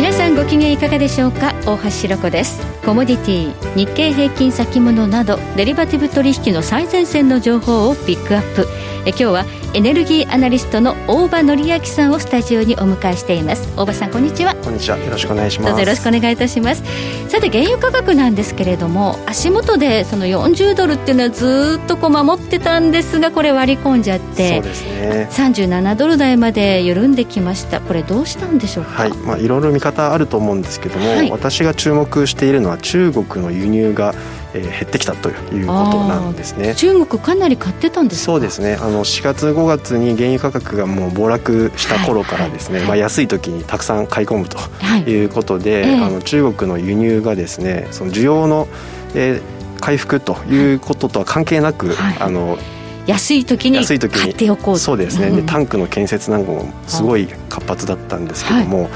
皆さんご機嫌いかがでしょうか？大橋ろ子です。コモディティ日経平均先物などデリバティブ取引の最前線の情報をピックアップ。え今日はエネルギーアナリストの大場紀明さんをスタジオにお迎えしています。大場さんこんにちは。こんにちは。よろしくお願いします。どうぞよろしくお願いいたします。さて原油価格なんですけれども足元でその40ドルっていうのはずっとこう守ってたんですがこれ割り込んじゃってそうですね。37ドル台まで緩んできました。これどうしたんでしょうか？はい。まあいろいろ見方あると思うんですけども、はい。私が注目しているのは中国の輸入が、えー減ってきたということなんですね。中国かなり買ってたんですか？そうですね。あの4月5月に原油価格がもう暴落した頃からですね、はい。まあ、安い時にたくさん買い込むとはい。いうことで、ええ。あの中国の輸入がですねその需要の、えー回復ということとは関係なく、はい。あの安い時に安い時に買っておこうそうですね、ん。でタンクの建設なんかもすごい活発だったんですけども、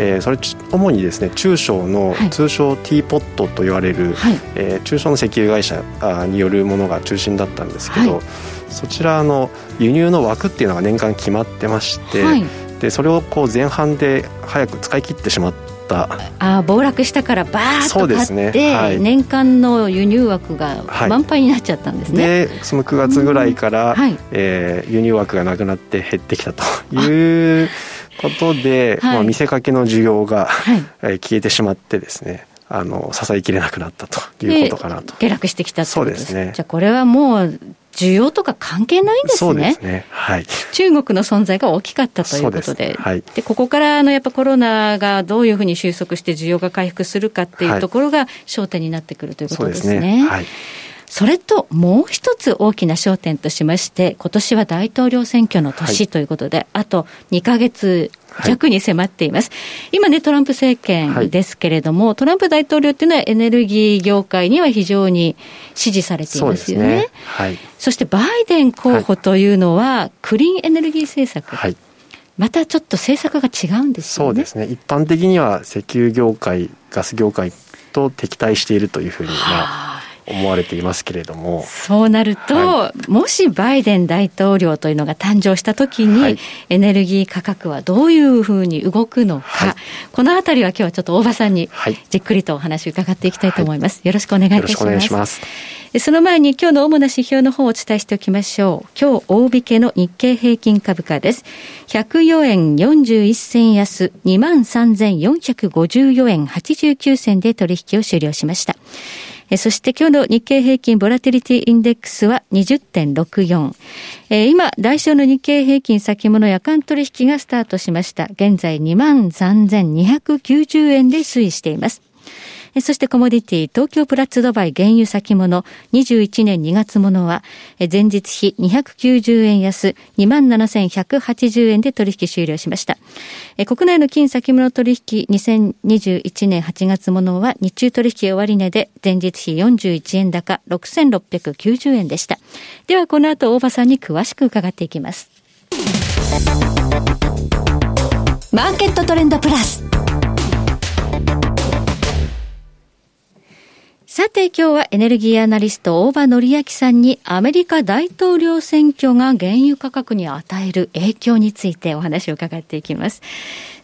えーそれち主にですね中小の、はい。通称ティーポットと言われる、はい。えー中小の石油会社あによるものが中心だったんですけど、はい。そちらの輸入の枠っていうのが年間決まってまして、はい。でそれをこう前半で早く使い切ってしまった。あー暴落したからバーッそうでと買って、すねはい。年間の輸入枠がはい。満杯になっちゃったんですね、でその9月ぐらいから、はい。えー輸入枠がなくなって減ってきたということで、はい。まあ、見せかけの需要が、はい。えー消えてしまってですねあの支えきれなくなったということかなと。下落してきたとです。そうですね。じゃあこれはもう需要とか関係ないんですね。そうですね。はい。中国の存在が大きかったということそうでですはい。でここからあのやっぱコロナがどういうふうに収束して需要が回復するかっていうところが焦点になってくるというこそうでとですすね。ね。はいそれともう一つ大きな焦点としまして、今年は大統領選挙の年ということで、あと2ヶ月弱に迫っています。今ね、トランプ政権ですけれども、トランプ大統領っていうのはエネルギー業界には非常に支持されていますよね。ね。はい。そしてバイデン候補というのは、クリーンエネルギー政策、はい。またちょっと政策が違うんですよね。そうですね。一般的には石油業界ガス業界と敵対しているというふうに、まあ、思われていますけれどもそうなると、はもしバイデン大統領というのが誕生したときに、はいエネルギー価格はどういうふうに動くのか、はいこのあたりは今日はちょっと大場さんにはいじっくりとお話を伺っていきたいと思います。よろしくお願いいたします。よろしくお願いしますその前に今日の主な指標の方をお伝えしておきましょう。今日大引けの日経平均株価です。104円41銭安、23,454円89銭で取引を終了しました。えそして今日の日経平均ボラティリティインデックスは20.64。え今、来週の日経平均先物夜間取引がスタートしました。現在23,290円で推移しています。そしてコモディティ、東京プラッツドバイ原油先物21年2月ものは、前日比290円安、27,180円で取引終了しました。国内の金先物取引2021年8月ものは日中取引終値で前日比41円高6,690円でした。ではこの後大場さんに詳しく伺っていきます。マーケットトレンドプラス。さて今日はエネルギーアナリスト大場紀明さんにアメリカ大統領選挙が原油価格に与える影響についてお話を伺っていきます。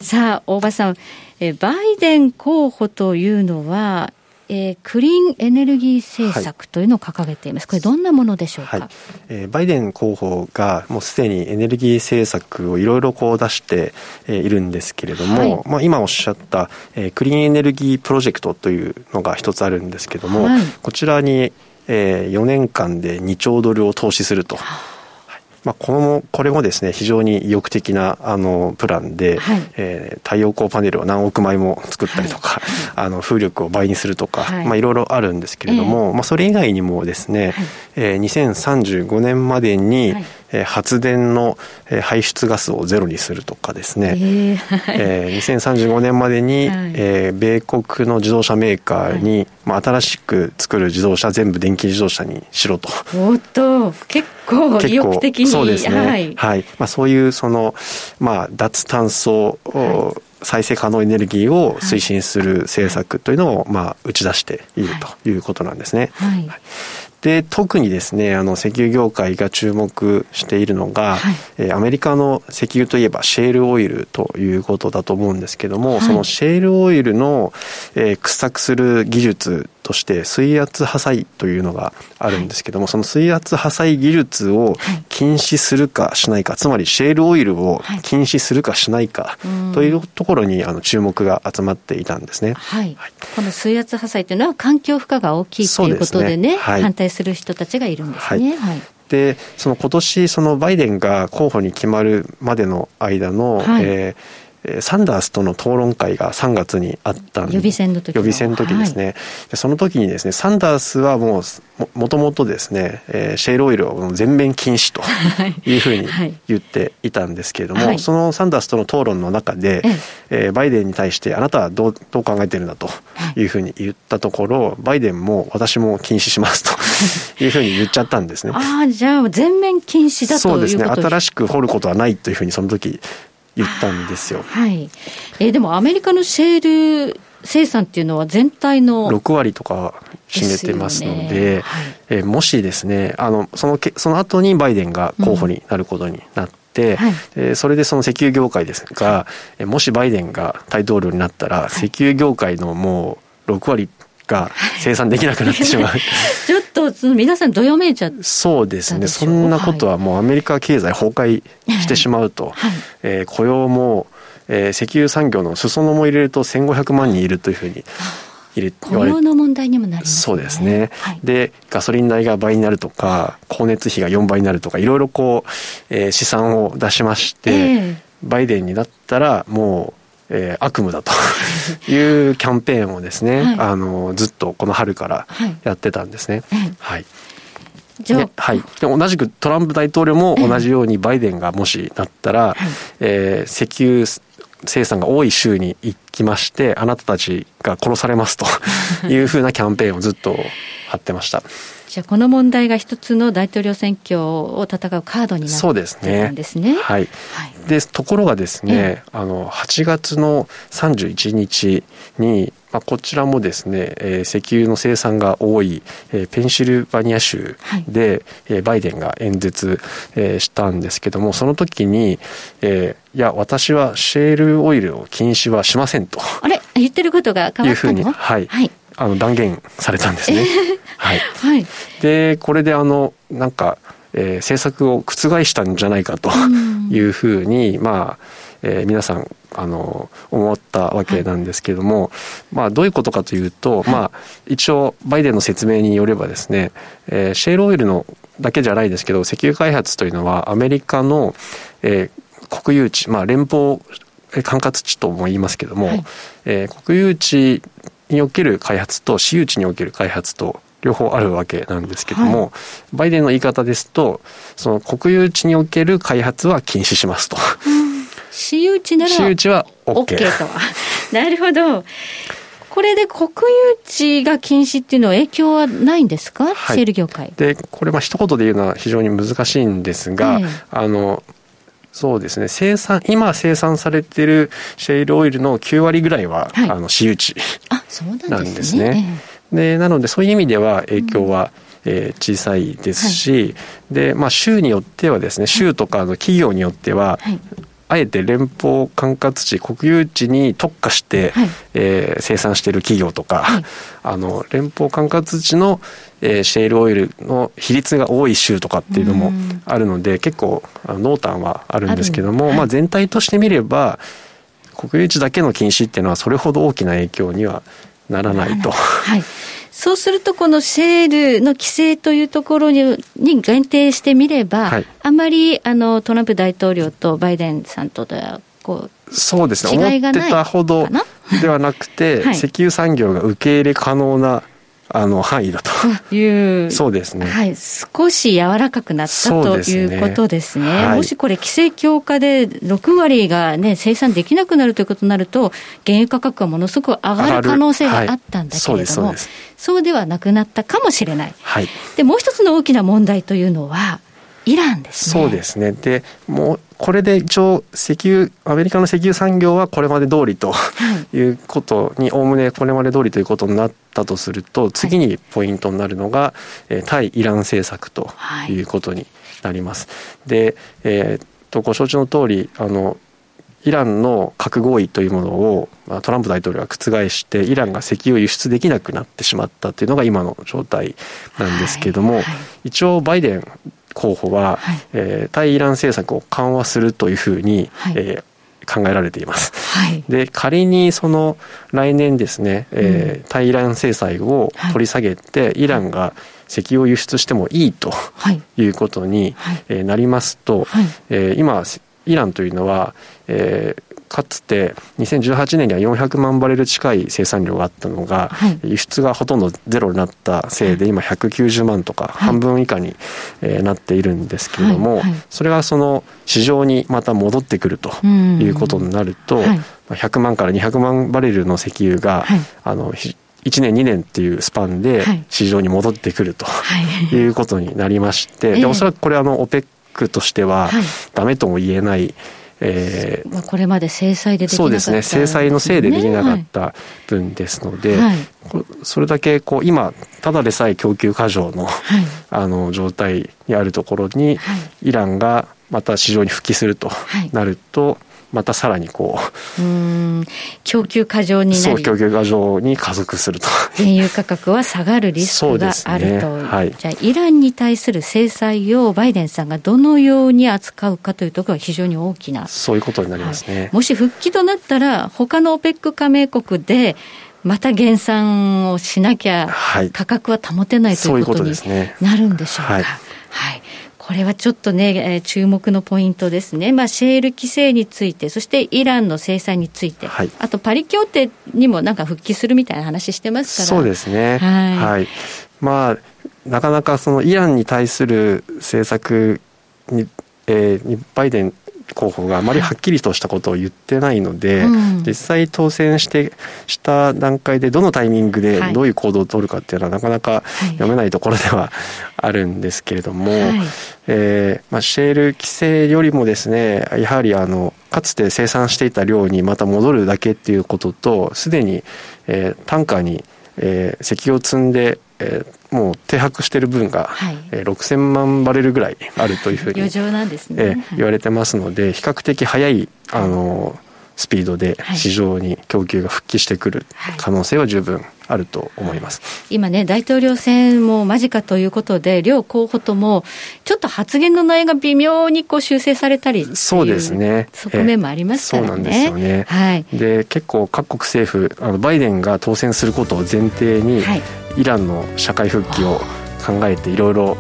さあ大場さん、えバイデン候補というのは、えークリーンエネルギー政策というのを掲げています。これどんなものでしょうか、はい。えーバイデン候補がもうすでにエネルギー政策をいろいろこう出して、えーいるんですけれども、はい。まあ、今おっしゃった、えークリーンエネルギープロジェクトというのが一つあるんですけども、はい。こちらに、え4年間で2兆ドルを投資すると。まあ、このこれもですね非常に意欲的なあのプランで、はい。えー太陽光パネルを何億枚も作ったりとか、あの風力を倍にするとか、はい。いまあ、いろいろあるんですけれども、まあ、それ以外にもですね、はい。えー2035年までに、はいえー発電のえー排出ガスをゼロにするとかですね、えーはい。えー2035年までに、はい。えー米国の自動車メーカーに、まあ、新しく作る自動車全部電気自動車にしろと。おっと、結構意欲的に。そうですね、ははい。いまあ、そういうその、まあ、脱炭素を再生可能エネルギーを推進する政策というのを、まあ、打ち出しているということなんですね。はい、で特にですねあの石油業界が注目しているのが、はい、えアメリカの石油といえばシェールオイルということだと思うんですけども、はい、そのシェールオイルの、えー、掘削する技術として水圧破砕というのがあるんですけども、はい、その水圧破砕技術を禁止するかしないか、つまりシェールオイルを禁止するかしないかというところにあの注目が集まっていたんですね。はい。この水圧破壊というのは環境負荷が大きいということでね、でね。反対する人たちがいるんですね。はい。でその今年そのバイデンが候補に決まるまでの間の、はい、えーサンダースとの討論会が3月にあった予備選の時予備選の時ですね、はい、その時にですねサンダースはもうもともとですね、えー、シェールオイルを全面禁止とい。うふうに言っていたんですけれども、はい、そのサンダースとの討論の中で、えー、バイデンに対してあなたはどうどう考えてるんだとい。うふうに言ったところバイデンも私も禁止しますと いうふうに言っちゃったんですね。ああじゃあ全面禁止だとそうですね。新しく掘ることはないというふうにその時言ったんですよ。はい。えー、でもアメリカのシェール生産っていうのは全体の6割とか占めてますので、でね。はい、えー、もしですね、あのそのけその後にバイデンが候補になることになって、うんはい、えー、それでその石油業界ですが、はい、もしバイデンが大統領になったら、石油業界のもう6割が生産できなくなってしまう。ちょっと皆さんどよめいちゃそうですね。そんなことはもうアメリカ経済崩壊してしまうと、はい、えー、雇用も、えー、石油産業の裾野も入れると1500万人いるというふうに雇用の問題にもなります、ね、そうですね、はい、でガソリン代が倍になるとか光熱費が4倍になるとかいろいろこう、えー、試算を出しまして、えー、バイデンになったらもうえー、悪夢だと いうキャンペーンをですね、はい、あのずっとこの春からやってたんですね。はい、はい。じゃはい、で同じくトランプ大統領も同じようにバイデンがもしなったら、えー、石油生産が多い州に行きましてあなたたちが殺されますと いうふうなキャンペーンをずっと張ってました。じゃあこの問題が一つの大統領選挙を戦うカードになってるんですね。はい。はい、でところがですね、あの8月の31日にまあ、こちらもですね、えー、石油の生産が多い、えー、ペンシルバニア州で、はい、えー、バイデンが演説、えー、したんですけどもその時に、えー、いや私はシェールオイルを禁止はしませんと。あれ？言ってることが変わったの？いうふうに、はい、はい、あの断言されたんですね。はい、はい、でこれであのなんか、えー、政策を覆したんじゃないかというふうに、まあ、えー、皆さんあの思ったわけなんですけれども、はい、まあ、どういうことかというと、はい、まあ、一応バイデンの説明によればですね、えー、シェールオイルのだけじゃないですけど石油開発というのはアメリカの、えー、国有地、まあ、連邦管轄地とも言いますけども、はい、えー、国有地における開発と私有地における開発と両方あるわけなんですけども、はい、バイデンの言い方ですとその国有地における開発は禁止しますと。私有地なら私有地は OK, OK と。なるほど。これで国有地が禁止っていうのは影響はないんですか、はい、シェール業界。でこれまあ一言で言うのは非常に難しいんですが、ええ、あのそうですね。生産今生産されてるシェールオイルの9割ぐらいは、はい、あの私有地なんですね。でなのでそういう意味では影響は、うん、えー、小さいですし、はい、でまあ、州によってはですね州とかの企業によっては、はい、あえて連邦管轄地国有地に特化して、はい、えー、生産している企業とか、はい、あの連邦管轄地の、えー、シェールオイルの比率が多い州とかっていうのもあるので結構濃淡はあるんですけども、はい、まあ、全体として見れば国有地だけの禁止っていうのはそれほど大きな影響にはならないと。はい そうすると、このシェールの規制というところにに限定してみれば、はい、あまりあのトランプ大統領とバイデンさんとではこうそうですね。思ってたほどではなくて、はい、石油産業が受け入れ可能なあの範囲だと。いう。そうですね、はい、少し柔らかくなったということですね、はい、もしこれ、規制強化で6割が、ね、生産できなくなるということになると、原油価格はものすごく上がる可能性があったんだけれども、はい、そうそうではなくなったかもしれない、でもう一つの大きな問題というのは、イランですね。そうですね。でもうこれで一応石油アメリカの石油産業はこれまで通りとい。うことにおおむねこれまで通りということになったとすると次にポイントになるのが、はい、対イラン政策とい。うことになります。で、えー、とご承知の通りあのイランの核合意というものをトランプ大統領は覆してイランが石油を輸出できなくなってしまったというのが今の状態なんですけれども、はい。はい、一応バイデン候補は、はい、えー、対イラン政策を緩和するというふうに、はい、えー、考えられています。はい、で仮にその来年ですね、えー、対イラン制裁を取り下げて、イランが石油を輸出してもいいとい。うことに、えなりますと、はい、えー、今イランというのは、えー、かつて2018年には400万バレル近い生産量があったのが、はい、輸出がほとんどゼロになったせいで今190万とか半分以下に、えなっているんですけれども、それがその市場にまた戻ってくるということになると、100万から200万バレルの石油が、あの1年2年っていうスパンで市場に戻ってくるとい。うことになりまして、でおそらくこれあの OPEC としてはダメとも言えない、えー、まあ、これまで制裁でできなかった、そうですね。制裁のせいでできなかった分ですので、はい、それだけこう今ただでさえ供給過剰の,、あの状態にあるところに、イランがまた市場に復帰するとなると、またさらにこうう供給過剰になり。そう供給過剰に加速すると。原油価格は下がるリスクがあると、ね、はい、じゃあイランに対する制裁をバイデンさんがどのように扱うかというところは非常に大きな。そういうことになりますね、はい、もし復帰となったら他の OPEC 加盟国でまた減産をしなきゃ価格は保てないということになるんでしょうか。これはちょっとね、えー、注目のポイントですね、まあ、シェール規制について、そしてイランの制裁について、はい、あとパリ協定にもなんか復帰するみたいな話してますから。そうですね、はい、はい、まあ、なかなかそのイランに対する政策に、えー、バイデン候補があまりはっきりとしたことを言ってないので、うん、実際当選してした段階でどのタイミングでどういう行動を取るかっていうのはなかなか読めないところでは あるんですけれども、はい、えー、まあ、シェール規制よりもですねやはりあのかつて生産していた量にまた戻るだけっていうこととすでに、えー、タンカーに、えー、石油を積んでえー、もう停泊している分が、はい、えー、6000万バレルぐらいあるというふうに、余剰なんですね、えー、言われてますので比較的早いあのスピードで市場に供給が復帰してくる可能性は十分あると思います、はい、今ね、大統領選も間近ということで、両候補とも、ちょっと発言の内容が微妙にこう修正されたりそうですね。側面もありますからね。そうなんですよね、はい、で結構、各国政府あの、バイデンが当選することを前提に、はい、イランの社会復帰を考えていろいろ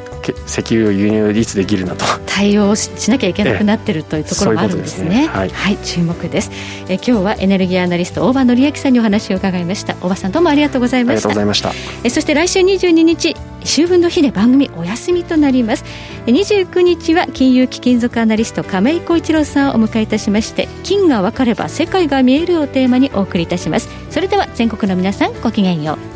石油を輸入いつできるなと対応しなきゃいけなくなってるというところもあるんですね。ねはい、はい、注目です。え今日はエネルギーアナリスト大場紀明さんにお話を伺いました。大場さんどうもありがとうございました。ありがとうございました。えそして来週22日秋分の日で番組お休みとなります29日は金融貴金属アナリスト亀井浩一郎さんをお迎えいたしまして金が分かれば世界が見えるをテーマにお送りいたしますそれでは全国の皆さんごきげんよう